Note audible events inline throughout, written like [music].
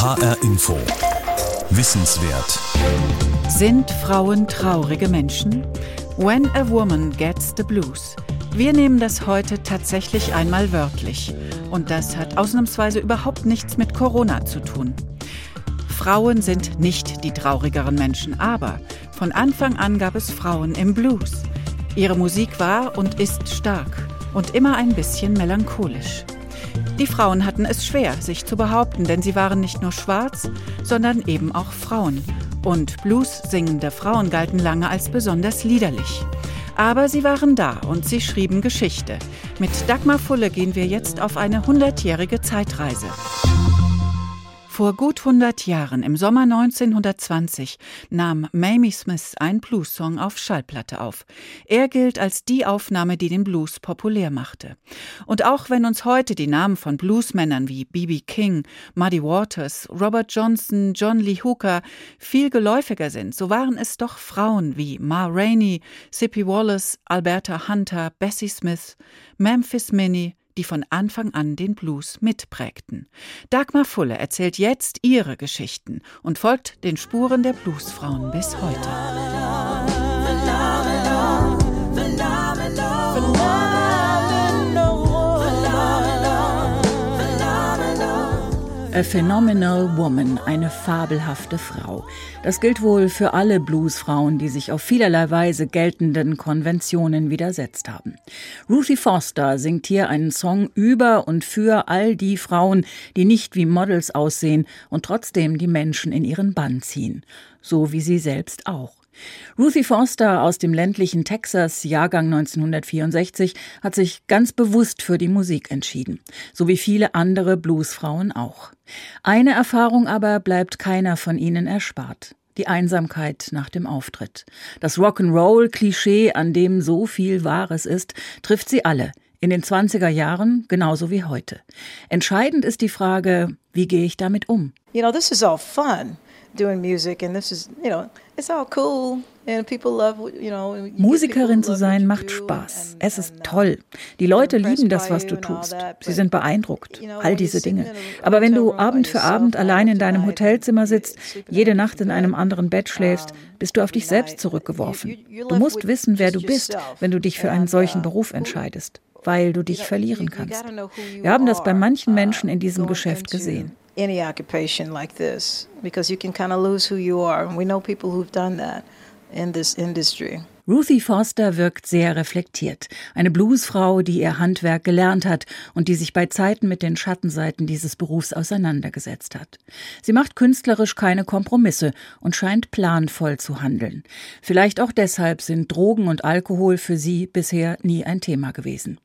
HR Info. Wissenswert. Sind Frauen traurige Menschen? When a woman gets the blues. Wir nehmen das heute tatsächlich einmal wörtlich. Und das hat ausnahmsweise überhaupt nichts mit Corona zu tun. Frauen sind nicht die traurigeren Menschen, aber von Anfang an gab es Frauen im Blues. Ihre Musik war und ist stark und immer ein bisschen melancholisch. Die Frauen hatten es schwer, sich zu behaupten, denn sie waren nicht nur schwarz, sondern eben auch Frauen. Und Blues singende Frauen galten lange als besonders liederlich. Aber sie waren da und sie schrieben Geschichte. Mit Dagmar Fulle gehen wir jetzt auf eine hundertjährige Zeitreise. Vor gut 100 Jahren, im Sommer 1920, nahm Mamie Smith ein Blues-Song auf Schallplatte auf. Er gilt als die Aufnahme, die den Blues populär machte. Und auch wenn uns heute die Namen von Bluesmännern wie B.B. King, Muddy Waters, Robert Johnson, John Lee Hooker viel geläufiger sind, so waren es doch Frauen wie Ma Rainey, Sippy Wallace, Alberta Hunter, Bessie Smith, Memphis Minnie, die von Anfang an den Blues mitprägten. Dagmar Fulle erzählt jetzt ihre Geschichten und folgt den Spuren der Bluesfrauen bis heute. A Phenomenal Woman, eine fabelhafte Frau. Das gilt wohl für alle Bluesfrauen, die sich auf vielerlei Weise geltenden Konventionen widersetzt haben. Ruthie Foster singt hier einen Song über und für all die Frauen, die nicht wie Models aussehen und trotzdem die Menschen in ihren Bann ziehen. So wie sie selbst auch. Ruthie Foster aus dem ländlichen Texas, Jahrgang 1964, hat sich ganz bewusst für die Musik entschieden, so wie viele andere Bluesfrauen auch. Eine Erfahrung aber bleibt keiner von ihnen erspart. Die Einsamkeit nach dem Auftritt. Das Rock'n'Roll-Klischee, an dem so viel Wahres ist, trifft sie alle. In den 20er Jahren genauso wie heute. Entscheidend ist die Frage, wie gehe ich damit um? You know, this is all fun doing music and this is, you know, Musikerin zu sein macht Spaß. Es ist toll. Die Leute lieben das, was du tust. Sie sind beeindruckt. All diese Dinge. Aber wenn du Abend für Abend allein in deinem Hotelzimmer sitzt, jede Nacht in einem anderen Bett schläfst, bist du auf dich selbst zurückgeworfen. Du musst wissen, wer du bist, wenn du dich für einen solchen uh, Beruf entscheidest, weil du dich verlieren kannst. Wir haben das bei manchen Menschen in diesem Geschäft gesehen any occupation like this because you can kind of lose who you are. And we know people who've done that in this industry. Ruthie Foster wirkt sehr reflektiert. Eine Bluesfrau, die ihr Handwerk gelernt hat und die sich bei Zeiten mit den Schattenseiten dieses Berufs auseinandergesetzt hat. Sie macht künstlerisch keine Kompromisse und scheint planvoll zu handeln. Vielleicht auch deshalb sind Drogen und Alkohol für sie bisher nie ein Thema gewesen.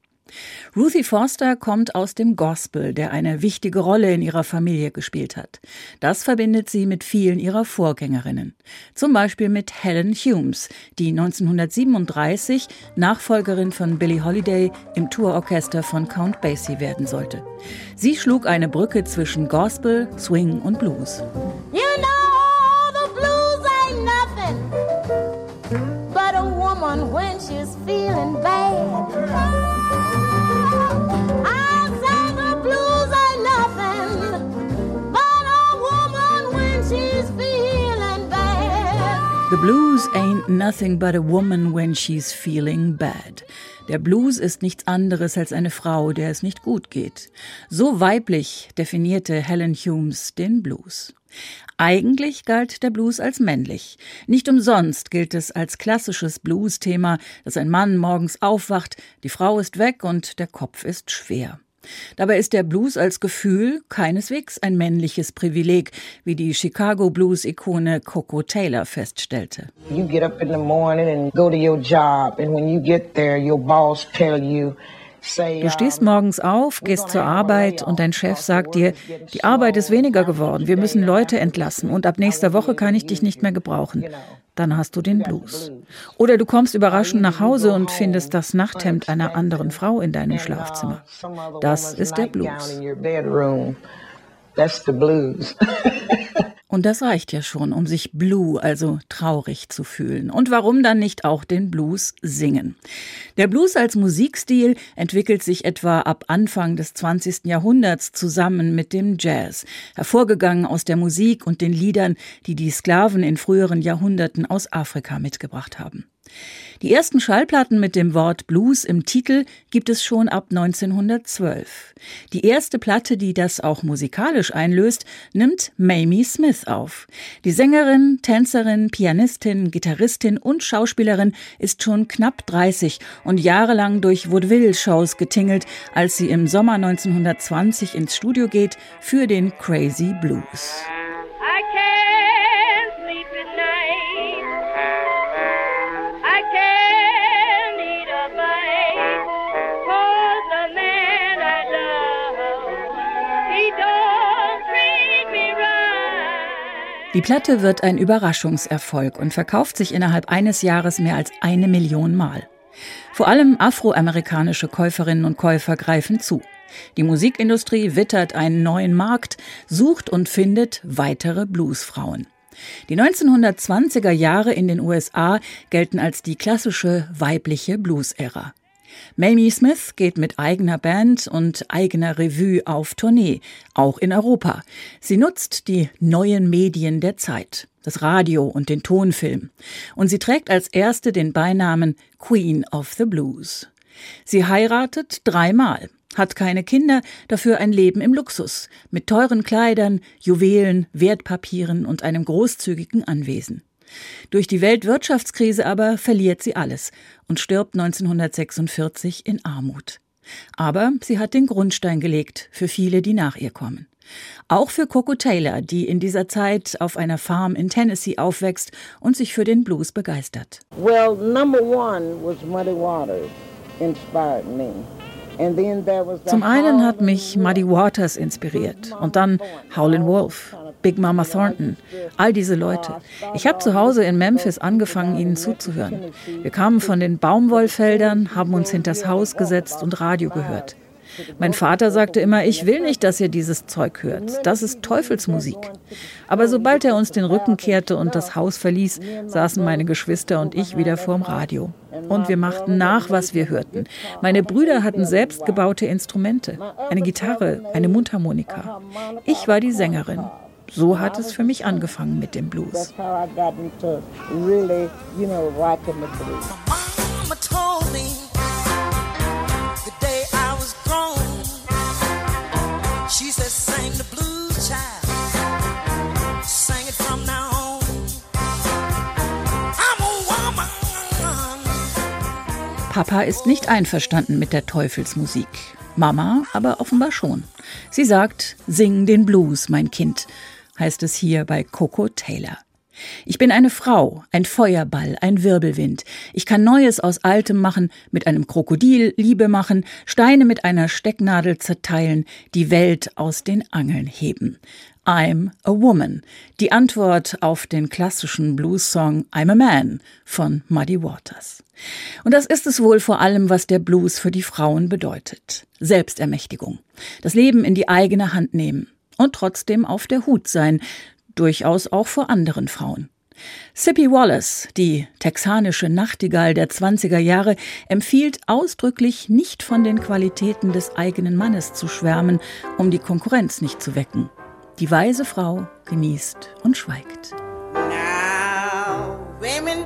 Ruthie Forster kommt aus dem Gospel, der eine wichtige Rolle in ihrer Familie gespielt hat. Das verbindet sie mit vielen ihrer Vorgängerinnen. Zum Beispiel mit Helen Humes, die 1937 Nachfolgerin von Billie Holiday im Tourorchester von Count Basie werden sollte. Sie schlug eine Brücke zwischen Gospel, Swing und Blues. You know the blues ain't nothing but a woman when she's feeling bad. Nothing but a woman when she's feeling bad. Der Blues ist nichts anderes als eine Frau, der es nicht gut geht. So weiblich definierte Helen Humes den Blues. Eigentlich galt der Blues als männlich. Nicht umsonst gilt es als klassisches Blues-Thema, dass ein Mann morgens aufwacht, die Frau ist weg und der Kopf ist schwer. Dabei ist der Blues als Gefühl keineswegs ein männliches Privileg, wie die Chicago Blues-Ikone Coco Taylor feststellte. You get up in the morning and go to your job and when you get there your boss tell you Du stehst morgens auf, gehst zur Arbeit und dein Chef sagt dir, die Arbeit ist weniger geworden, wir müssen Leute entlassen und ab nächster Woche kann ich dich nicht mehr gebrauchen. Dann hast du den Blues. Oder du kommst überraschend nach Hause und findest das Nachthemd einer anderen Frau in deinem Schlafzimmer. Das ist der Blues. [laughs] Und das reicht ja schon, um sich blue, also traurig zu fühlen. Und warum dann nicht auch den Blues singen? Der Blues als Musikstil entwickelt sich etwa ab Anfang des 20. Jahrhunderts zusammen mit dem Jazz, hervorgegangen aus der Musik und den Liedern, die die Sklaven in früheren Jahrhunderten aus Afrika mitgebracht haben. Die ersten Schallplatten mit dem Wort Blues im Titel gibt es schon ab 1912. Die erste Platte, die das auch musikalisch einlöst, nimmt Mamie Smith auf. Die Sängerin, Tänzerin, Pianistin, Gitarristin und Schauspielerin ist schon knapp 30 und jahrelang durch Vaudeville-Shows getingelt, als sie im Sommer 1920 ins Studio geht für den Crazy Blues. Die Platte wird ein Überraschungserfolg und verkauft sich innerhalb eines Jahres mehr als eine Million Mal. Vor allem afroamerikanische Käuferinnen und Käufer greifen zu. Die Musikindustrie wittert einen neuen Markt, sucht und findet weitere Bluesfrauen. Die 1920er Jahre in den USA gelten als die klassische weibliche Blues-Ära. Mamie Smith geht mit eigener Band und eigener Revue auf Tournee, auch in Europa. Sie nutzt die neuen Medien der Zeit, das Radio und den Tonfilm. Und sie trägt als erste den Beinamen Queen of the Blues. Sie heiratet dreimal, hat keine Kinder, dafür ein Leben im Luxus, mit teuren Kleidern, Juwelen, Wertpapieren und einem großzügigen Anwesen. Durch die Weltwirtschaftskrise aber verliert sie alles und stirbt 1946 in Armut. Aber sie hat den Grundstein gelegt für viele, die nach ihr kommen. Auch für Coco Taylor, die in dieser Zeit auf einer Farm in Tennessee aufwächst und sich für den Blues begeistert. Well, number one was Muddy Waters inspired me. Zum einen hat mich Muddy Waters inspiriert und dann Howlin' Wolf, Big Mama Thornton, all diese Leute. Ich habe zu Hause in Memphis angefangen, ihnen zuzuhören. Wir kamen von den Baumwollfeldern, haben uns hinters Haus gesetzt und Radio gehört. Mein Vater sagte immer, ich will nicht, dass ihr dieses Zeug hört. Das ist Teufelsmusik. Aber sobald er uns den Rücken kehrte und das Haus verließ, saßen meine Geschwister und ich wieder vorm Radio. Und wir machten nach, was wir hörten. Meine Brüder hatten selbstgebaute Instrumente. Eine Gitarre, eine Mundharmonika. Ich war die Sängerin. So hat es für mich angefangen mit dem Blues. Papa ist nicht einverstanden mit der Teufelsmusik. Mama aber offenbar schon. Sie sagt, sing den Blues, mein Kind heißt es hier bei Coco Taylor. Ich bin eine Frau, ein Feuerball, ein Wirbelwind. Ich kann Neues aus Altem machen, mit einem Krokodil Liebe machen, Steine mit einer Stecknadel zerteilen, die Welt aus den Angeln heben. I'm a Woman. Die Antwort auf den klassischen Blues-Song I'm a Man von Muddy Waters. Und das ist es wohl vor allem, was der Blues für die Frauen bedeutet. Selbstermächtigung. Das Leben in die eigene Hand nehmen und trotzdem auf der Hut sein, durchaus auch vor anderen Frauen. Sippy Wallace, die texanische Nachtigall der 20er Jahre, empfiehlt ausdrücklich, nicht von den Qualitäten des eigenen Mannes zu schwärmen, um die Konkurrenz nicht zu wecken. Die weise Frau genießt und schweigt. Now, women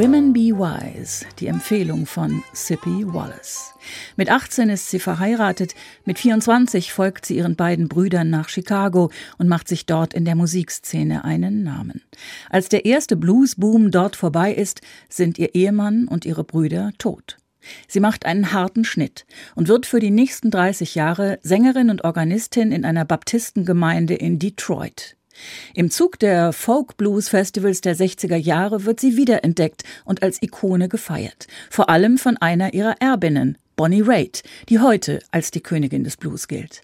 Women Be Wise, die Empfehlung von Sippy Wallace. Mit 18 ist sie verheiratet, mit 24 folgt sie ihren beiden Brüdern nach Chicago und macht sich dort in der Musikszene einen Namen. Als der erste Bluesboom dort vorbei ist, sind ihr Ehemann und ihre Brüder tot. Sie macht einen harten Schnitt und wird für die nächsten 30 Jahre Sängerin und Organistin in einer Baptistengemeinde in Detroit. Im Zug der Folk Blues Festivals der 60er Jahre wird sie wiederentdeckt und als Ikone gefeiert, vor allem von einer ihrer Erbinnen, Bonnie Raitt, die heute als die Königin des Blues gilt.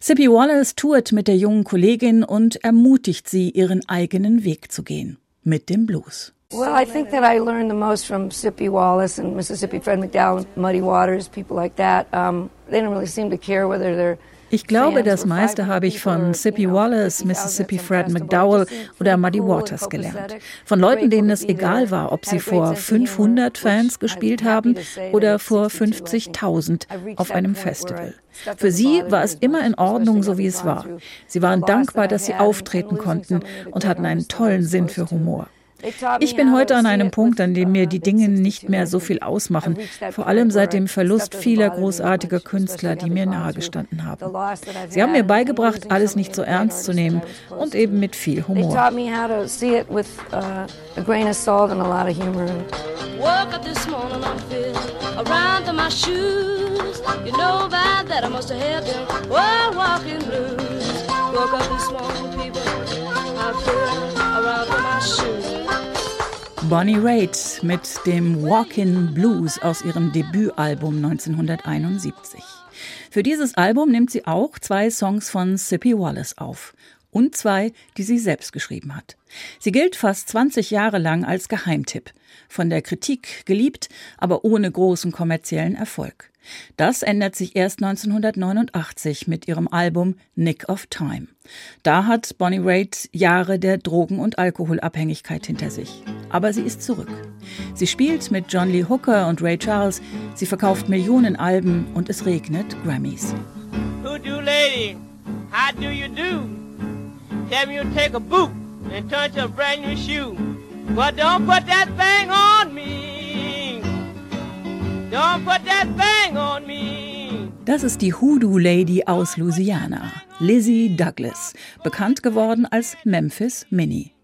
Sippy Wallace tourt mit der jungen Kollegin und ermutigt sie, ihren eigenen Weg zu gehen. Mit dem Blues. Well, I think that I learned the most from Sippy Wallace and Mississippi Fred McDowell, Muddy Waters, people like that. Um, they don't really seem to care whether they're ich glaube, das meiste habe ich von Sippy Wallace, Mississippi Fred McDowell oder Muddy Waters gelernt. Von Leuten, denen es egal war, ob sie vor 500 Fans gespielt haben oder vor 50.000 auf einem Festival. Für sie war es immer in Ordnung, so wie es war. Sie waren dankbar, dass sie auftreten konnten und hatten einen tollen Sinn für Humor. Ich bin heute an einem Punkt, an dem mir die Dinge nicht mehr so viel ausmachen, vor allem seit dem Verlust vieler großartiger Künstler, die mir nahegestanden haben. Sie haben mir beigebracht, alles nicht so ernst zu nehmen und eben mit viel Humor. Woke up this morning, people, I feel around my shoes. Bonnie Raitt mit dem Walk-in Blues aus ihrem Debütalbum 1971. Für dieses Album nimmt sie auch zwei Songs von Sippy Wallace auf und zwei, die sie selbst geschrieben hat. Sie gilt fast 20 Jahre lang als Geheimtipp, von der Kritik geliebt, aber ohne großen kommerziellen Erfolg. Das ändert sich erst 1989 mit ihrem Album Nick of Time. Da hat Bonnie Raitt Jahre der Drogen- und Alkoholabhängigkeit hinter sich. Aber sie ist zurück. Sie spielt mit John Lee Hooker und Ray Charles, sie verkauft Millionen Alben und es regnet Grammys. Who do lady? How do you do? Tell me you take a boot and turn to a brand new shoe. But don't put that thing on me. Das ist die Hoodoo Lady aus Louisiana, Lizzie Douglas, bekannt geworden als Memphis Minnie.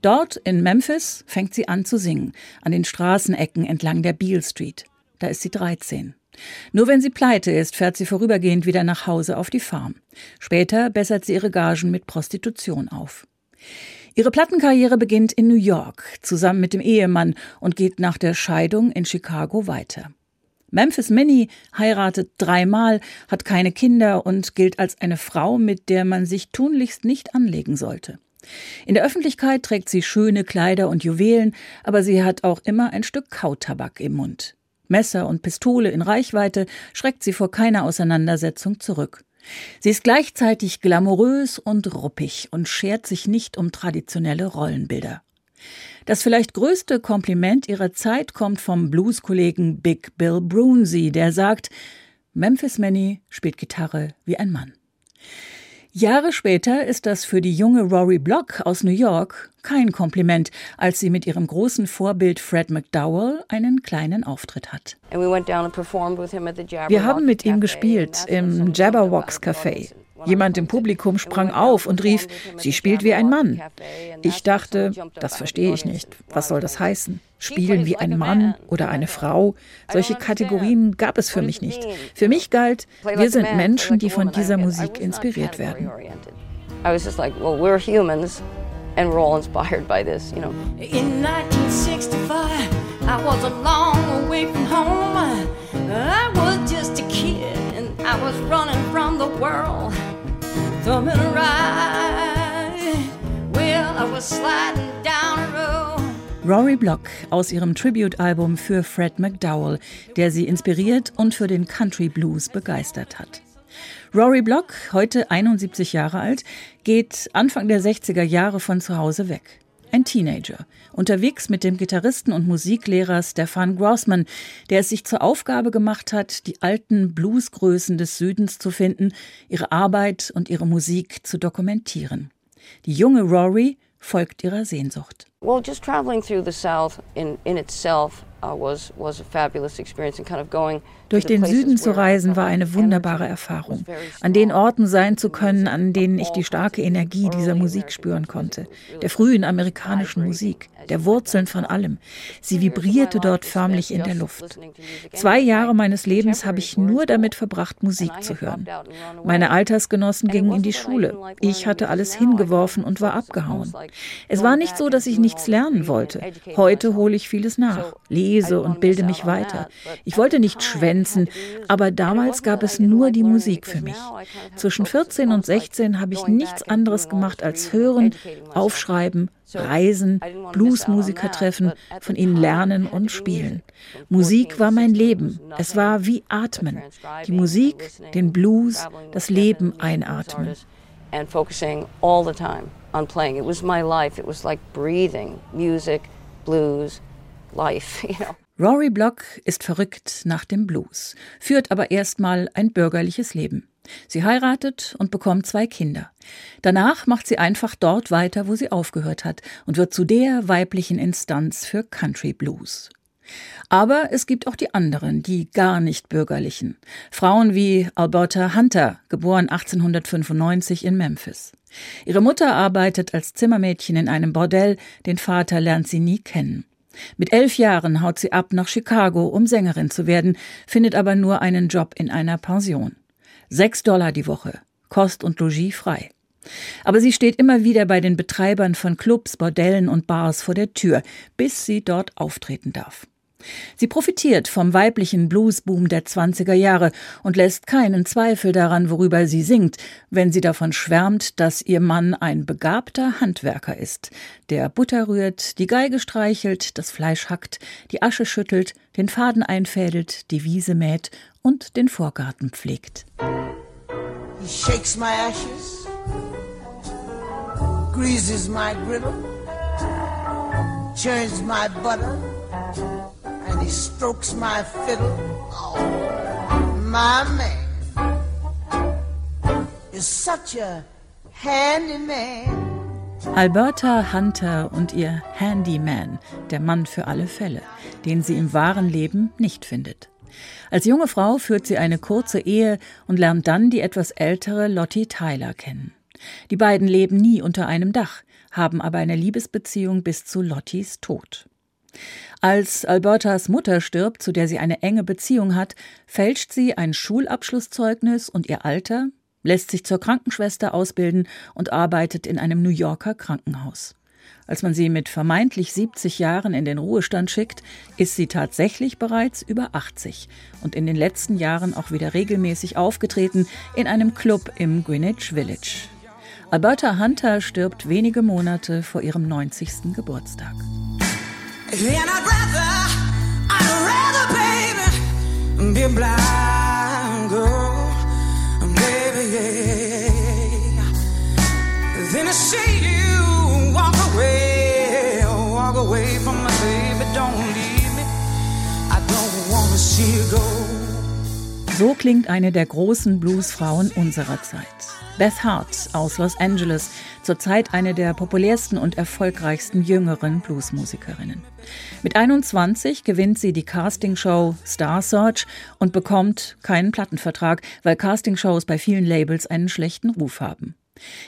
Dort in Memphis fängt sie an zu singen, an den Straßenecken entlang der Beale Street. Da ist sie 13. Nur wenn sie pleite ist, fährt sie vorübergehend wieder nach Hause auf die Farm. Später bessert sie ihre Gagen mit Prostitution auf. Ihre Plattenkarriere beginnt in New York zusammen mit dem Ehemann und geht nach der Scheidung in Chicago weiter. Memphis Minnie heiratet dreimal, hat keine Kinder und gilt als eine Frau, mit der man sich tunlichst nicht anlegen sollte. In der Öffentlichkeit trägt sie schöne Kleider und Juwelen, aber sie hat auch immer ein Stück Kautabak im Mund. Messer und Pistole in Reichweite schreckt sie vor keiner Auseinandersetzung zurück. Sie ist gleichzeitig glamourös und ruppig und schert sich nicht um traditionelle Rollenbilder. Das vielleicht größte Kompliment ihrer Zeit kommt vom Blueskollegen Big Bill Brunsey, der sagt, Memphis Manny spielt Gitarre wie ein Mann. Jahre später ist das für die junge Rory Block aus New York kein Kompliment, als sie mit ihrem großen Vorbild Fred McDowell einen kleinen Auftritt hat. Wir haben mit ihm gespielt im Jabberwocks Café. Jemand im Publikum sprang auf und rief, sie spielt wie ein Mann. Ich dachte, das verstehe ich nicht. Was soll das heißen? Spielen wie ein Mann oder eine Frau? Solche Kategorien gab es für mich nicht. Für mich galt, wir sind Menschen, die von dieser Musik inspiriert werden. I was just like, well, we're humans and we're all inspired by this, you know. In 1965, I was a long way from home. I was just a kid and I was running from the world. Thumbing a ride. Well, I was sliding down a road. Rory Block aus ihrem Tribute-Album für Fred McDowell, der sie inspiriert und für den Country Blues begeistert hat. Rory Block, heute 71 Jahre alt, geht Anfang der 60er Jahre von zu Hause weg ein Teenager, unterwegs mit dem Gitarristen und Musiklehrer Stefan Grossman, der es sich zur Aufgabe gemacht hat, die alten Bluesgrößen des Südens zu finden, ihre Arbeit und ihre Musik zu dokumentieren. Die junge Rory folgt ihrer Sehnsucht. Well, just traveling through the South in, in itself uh, was, was a fabulous experience and kind of going durch den Süden zu reisen war eine wunderbare Erfahrung. An den Orten sein zu können, an denen ich die starke Energie dieser Musik spüren konnte, der frühen amerikanischen Musik, der Wurzeln von allem. Sie vibrierte dort förmlich in der Luft. Zwei Jahre meines Lebens habe ich nur damit verbracht, Musik zu hören. Meine Altersgenossen gingen in die Schule. Ich hatte alles hingeworfen und war abgehauen. Es war nicht so, dass ich nichts lernen wollte. Heute hole ich vieles nach. Lese und bilde mich weiter. Ich wollte nicht schwänzen, aber damals gab es nur die Musik für mich. Zwischen 14 und 16 habe ich nichts anderes gemacht als hören, aufschreiben, reisen, Bluesmusiker treffen, von ihnen lernen und spielen. Musik war mein Leben. Es war wie Atmen. Die Musik, den Blues, das Leben einatmen. And focusing all the time on playing. It was my life. It was like breathing. Music, blues, life, [laughs] you know. Rory Block ist verrückt nach dem Blues, führt aber erstmal ein bürgerliches Leben. Sie heiratet und bekommt zwei Kinder. Danach macht sie einfach dort weiter, wo sie aufgehört hat und wird zu der weiblichen Instanz für Country Blues. Aber es gibt auch die anderen, die gar nicht bürgerlichen. Frauen wie Alberta Hunter, geboren 1895 in Memphis. Ihre Mutter arbeitet als Zimmermädchen in einem Bordell, den Vater lernt sie nie kennen. Mit elf Jahren haut sie ab nach Chicago, um Sängerin zu werden, findet aber nur einen Job in einer Pension. Sechs Dollar die Woche, Kost und Logis frei. Aber sie steht immer wieder bei den Betreibern von Clubs, Bordellen und Bars vor der Tür, bis sie dort auftreten darf. Sie profitiert vom weiblichen Bluesboom der 20er Jahre und lässt keinen Zweifel daran, worüber sie singt, wenn sie davon schwärmt, dass ihr Mann ein begabter Handwerker ist, der Butter rührt, die Geige streichelt, das Fleisch hackt, die Asche schüttelt, den Faden einfädelt, die Wiese mäht und den Vorgarten pflegt. He shakes my ashes, greases my griddle, churns my butter, he strokes my fiddle. Oh, my man is such a handy man. Alberta Hunter und ihr Handyman, der Mann für alle Fälle, den sie im wahren Leben nicht findet. Als junge Frau führt sie eine kurze Ehe und lernt dann die etwas ältere Lottie Tyler kennen. Die beiden leben nie unter einem Dach, haben aber eine Liebesbeziehung bis zu Lotties Tod. Als Albertas Mutter stirbt, zu der sie eine enge Beziehung hat, fälscht sie ein Schulabschlusszeugnis und ihr Alter, lässt sich zur Krankenschwester ausbilden und arbeitet in einem New Yorker Krankenhaus. Als man sie mit vermeintlich 70 Jahren in den Ruhestand schickt, ist sie tatsächlich bereits über 80 und in den letzten Jahren auch wieder regelmäßig aufgetreten in einem Club im Greenwich Village. Alberta Hunter stirbt wenige Monate vor ihrem 90. Geburtstag. Walk away, walk away from my baby, don't leave me. I don't wanna see you go. So klingt eine der großen Bluesfrauen unserer Zeit. Beth Hart aus Los Angeles, zurzeit eine der populärsten und erfolgreichsten jüngeren Bluesmusikerinnen. Mit 21 gewinnt sie die Castingshow Star Search und bekommt keinen Plattenvertrag, weil Castingshows bei vielen Labels einen schlechten Ruf haben.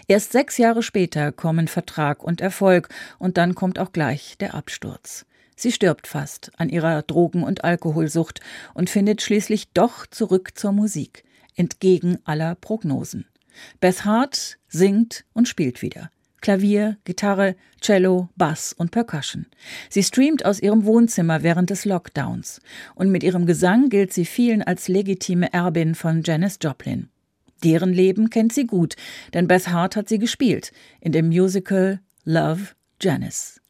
Erst sechs Jahre später kommen Vertrag und Erfolg und dann kommt auch gleich der Absturz. Sie stirbt fast an ihrer Drogen- und Alkoholsucht und findet schließlich doch zurück zur Musik, entgegen aller Prognosen. Beth Hart singt und spielt wieder. Klavier, Gitarre, Cello, Bass und Percussion. Sie streamt aus ihrem Wohnzimmer während des Lockdowns und mit ihrem Gesang gilt sie vielen als legitime Erbin von Janis Joplin. Deren Leben kennt sie gut, denn Beth Hart hat sie gespielt in dem Musical Love Janice.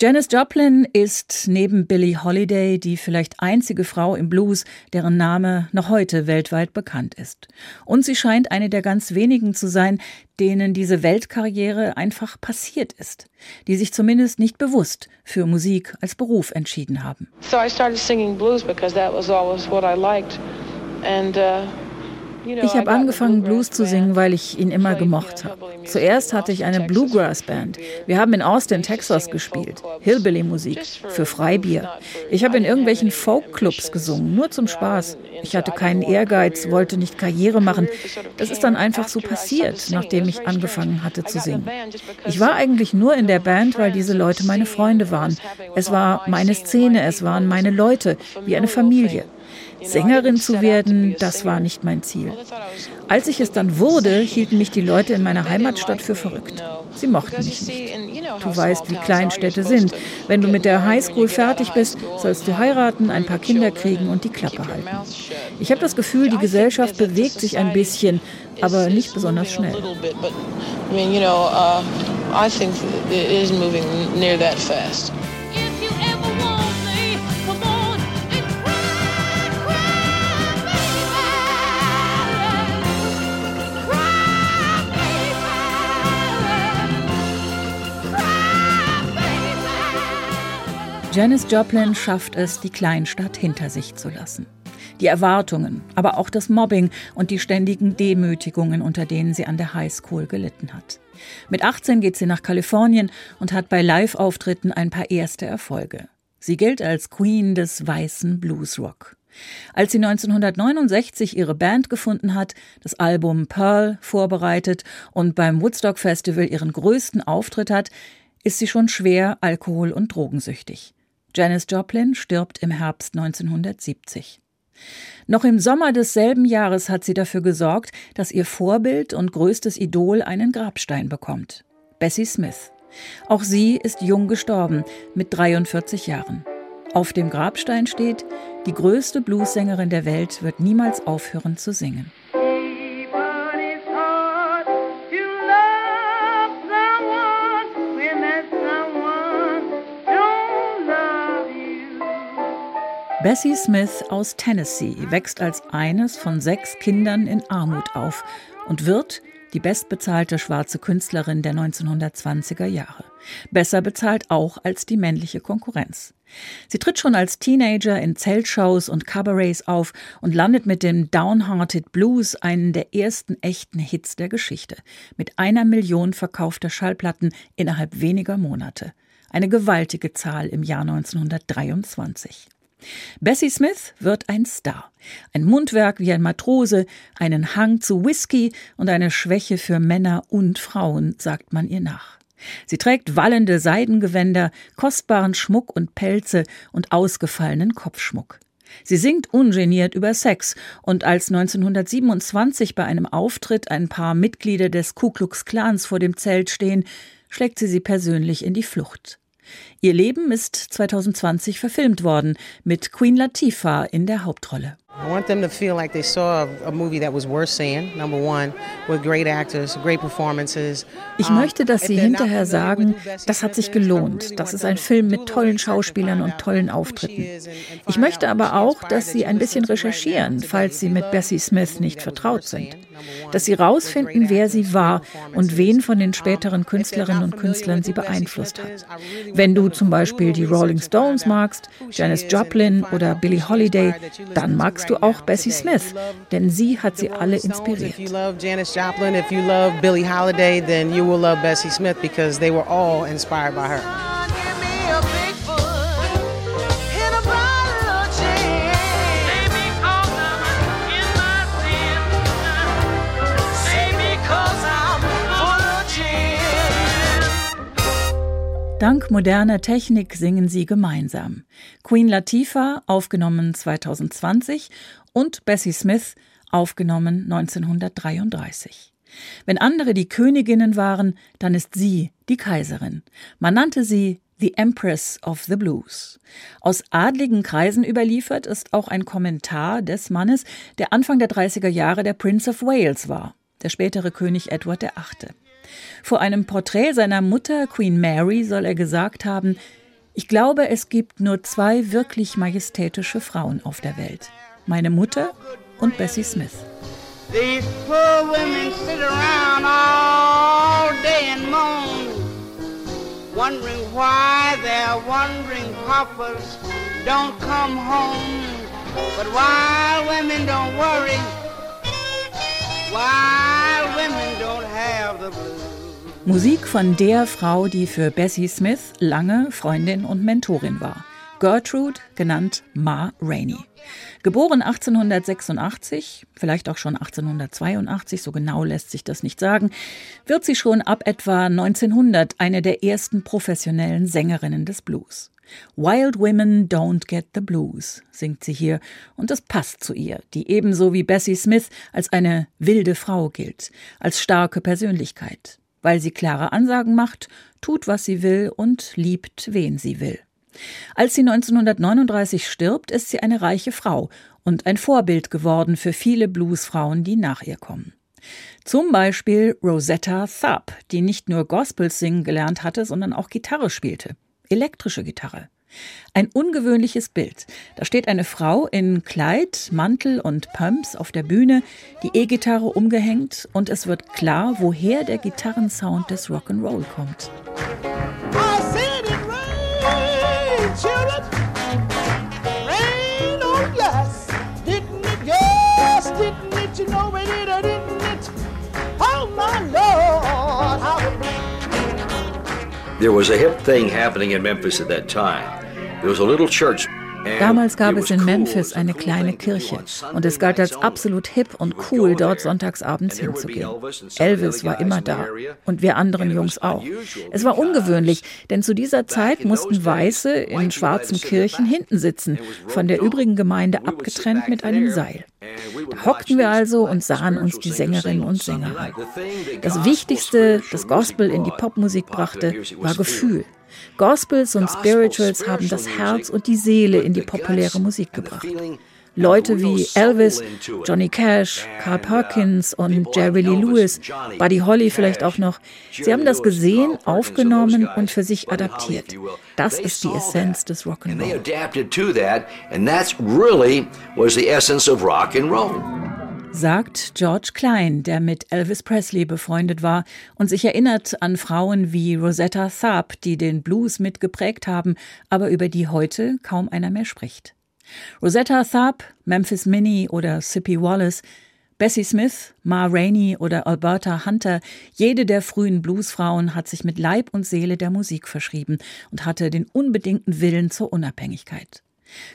Janis Joplin ist neben Billie Holiday die vielleicht einzige Frau im Blues, deren Name noch heute weltweit bekannt ist. Und sie scheint eine der ganz wenigen zu sein, denen diese Weltkarriere einfach passiert ist, die sich zumindest nicht bewusst für Musik als Beruf entschieden haben. So I started singing blues because that was always what I liked and uh ich habe angefangen, Blues zu singen, weil ich ihn immer gemocht habe. Zuerst hatte ich eine Bluegrass-Band. Wir haben in Austin, Texas gespielt. Hillbilly-Musik für Freibier. Ich habe in irgendwelchen Folk-Clubs gesungen, nur zum Spaß. Ich hatte keinen Ehrgeiz, wollte nicht Karriere machen. Das ist dann einfach so passiert, nachdem ich angefangen hatte zu singen. Ich war eigentlich nur in der Band, weil diese Leute meine Freunde waren. Es war meine Szene, es waren meine Leute, wie eine Familie. Sängerin zu werden, das war nicht mein Ziel. Als ich es dann wurde, hielten mich die Leute in meiner Heimatstadt für verrückt. Sie mochten mich nicht. Du weißt, wie klein Städte sind. Wenn du mit der Highschool fertig bist, sollst du heiraten, ein paar Kinder kriegen und die Klappe halten. Ich habe das Gefühl, die Gesellschaft bewegt sich ein bisschen, aber nicht besonders schnell. I think it is moving near that fast. Janis Joplin schafft es, die Kleinstadt hinter sich zu lassen. Die Erwartungen, aber auch das Mobbing und die ständigen Demütigungen, unter denen sie an der Highschool gelitten hat. Mit 18 geht sie nach Kalifornien und hat bei Live-Auftritten ein paar erste Erfolge. Sie gilt als Queen des weißen Bluesrock. Als sie 1969 ihre Band gefunden hat, das Album Pearl vorbereitet und beim Woodstock Festival ihren größten Auftritt hat, ist sie schon schwer alkohol- und drogensüchtig. Janis Joplin stirbt im Herbst 1970. Noch im Sommer desselben Jahres hat sie dafür gesorgt, dass ihr Vorbild und größtes Idol einen Grabstein bekommt. Bessie Smith. Auch sie ist jung gestorben, mit 43 Jahren. Auf dem Grabstein steht, die größte Bluessängerin der Welt wird niemals aufhören zu singen. Bessie Smith aus Tennessee wächst als eines von sechs Kindern in Armut auf und wird die bestbezahlte schwarze Künstlerin der 1920er Jahre. Besser bezahlt auch als die männliche Konkurrenz. Sie tritt schon als Teenager in Zeltshows und Cabarets auf und landet mit dem Downhearted Blues einen der ersten echten Hits der Geschichte. Mit einer Million verkaufter Schallplatten innerhalb weniger Monate. Eine gewaltige Zahl im Jahr 1923. Bessie Smith wird ein Star. Ein Mundwerk wie ein Matrose, einen Hang zu Whisky und eine Schwäche für Männer und Frauen, sagt man ihr nach. Sie trägt wallende Seidengewänder, kostbaren Schmuck und Pelze und ausgefallenen Kopfschmuck. Sie singt ungeniert über Sex und als 1927 bei einem Auftritt ein paar Mitglieder des Ku Klux Klans vor dem Zelt stehen, schlägt sie sie persönlich in die Flucht. Ihr Leben ist 2020 verfilmt worden mit Queen Latifah in der Hauptrolle. I want them to feel like they saw a movie that was worth seeing, number one, with great actors, great performances. Ich möchte, dass sie hinterher sagen, das hat sich gelohnt. Das ist ein Film mit tollen Schauspielern und tollen Auftritten. Ich möchte aber auch, dass sie ein bisschen recherchieren, falls sie mit Bessie Smith nicht vertraut sind. Dass sie rausfinden, wer sie war und wen von den späteren Künstlerinnen und Künstlern sie beeinflusst hat. Wenn du zum Beispiel die Rolling Stones magst, Janis Joplin oder Billie Holiday, dann magst du auch Bessie Smith, denn sie hat sie alle inspiriert. If you love Billie Holiday, then you will love Bessie Smith because they were all inspired by her. Dank moderner Technik singen sie gemeinsam. Queen Latifah, aufgenommen 2020, und Bessie Smith, aufgenommen 1933. Wenn andere die Königinnen waren, dann ist sie die Kaiserin. Man nannte sie The Empress of the Blues. Aus adligen Kreisen überliefert ist auch ein Kommentar des Mannes, der Anfang der 30er Jahre der Prince of Wales war, der spätere König Edward VIII. Vor einem Porträt seiner Mutter, Queen Mary, soll er gesagt haben, ich glaube, es gibt nur zwei wirklich majestätische Frauen auf der Welt. Meine Mutter und Bessie Smith. These poor women sit around all day and moan, wondering why their wandering papas don't come home. But while women don't worry, Musik von der Frau, die für Bessie Smith lange Freundin und Mentorin war, Gertrude, genannt Ma Rainey. Geboren 1886, vielleicht auch schon 1882, so genau lässt sich das nicht sagen, wird sie schon ab etwa 1900 eine der ersten professionellen Sängerinnen des Blues. Wild Women Don't Get the Blues, singt sie hier, und das passt zu ihr, die ebenso wie Bessie Smith als eine wilde Frau gilt, als starke Persönlichkeit, weil sie klare Ansagen macht, tut, was sie will und liebt, wen sie will. Als sie 1939 stirbt, ist sie eine reiche Frau und ein Vorbild geworden für viele Bluesfrauen, die nach ihr kommen. Zum Beispiel Rosetta Tharpe, die nicht nur Gospels singen gelernt hatte, sondern auch Gitarre spielte. Elektrische Gitarre. Ein ungewöhnliches Bild. Da steht eine Frau in Kleid, Mantel und Pumps auf der Bühne, die E-Gitarre umgehängt und es wird klar, woher der Gitarrensound des Rock'n'Roll kommt. There was a hip thing happening in Memphis at that time. There was a little church Damals gab es in Memphis eine kleine Kirche und es galt als absolut hip und cool, dort sonntagsabends hinzugehen. Elvis war immer da und wir anderen Jungs auch. Es war ungewöhnlich, denn zu dieser Zeit mussten Weiße in schwarzen Kirchen hinten sitzen, von der übrigen Gemeinde abgetrennt mit einem Seil. Da hockten wir also und sahen uns die Sängerinnen und Sänger an. Das Wichtigste, das Gospel in die Popmusik brachte, war Gefühl. Gospels und Spirituals haben das Herz und die Seele in die populäre Musik gebracht. Leute wie Elvis, Johnny Cash, Carl Perkins und Jerry Lee Lewis, Buddy Holly vielleicht auch noch, sie haben das gesehen, aufgenommen und für sich adaptiert. Das ist die Essenz des Rock'n'Roll sagt George Klein, der mit Elvis Presley befreundet war und sich erinnert an Frauen wie Rosetta Tharpe, die den Blues mitgeprägt haben, aber über die heute kaum einer mehr spricht. Rosetta Tharpe, Memphis Minnie oder Sippy Wallace, Bessie Smith, Ma Rainey oder Alberta Hunter, jede der frühen Bluesfrauen hat sich mit Leib und Seele der Musik verschrieben und hatte den unbedingten Willen zur Unabhängigkeit.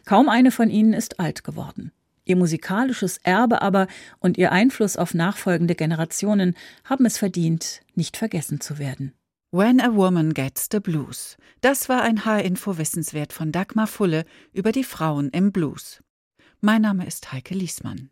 Kaum eine von ihnen ist alt geworden. Ihr musikalisches Erbe aber und ihr Einfluss auf nachfolgende Generationen haben es verdient, nicht vergessen zu werden. When a Woman Gets the Blues. Das war ein H-Info-Wissenswert von Dagmar Fulle über die Frauen im Blues. Mein Name ist Heike Liesmann.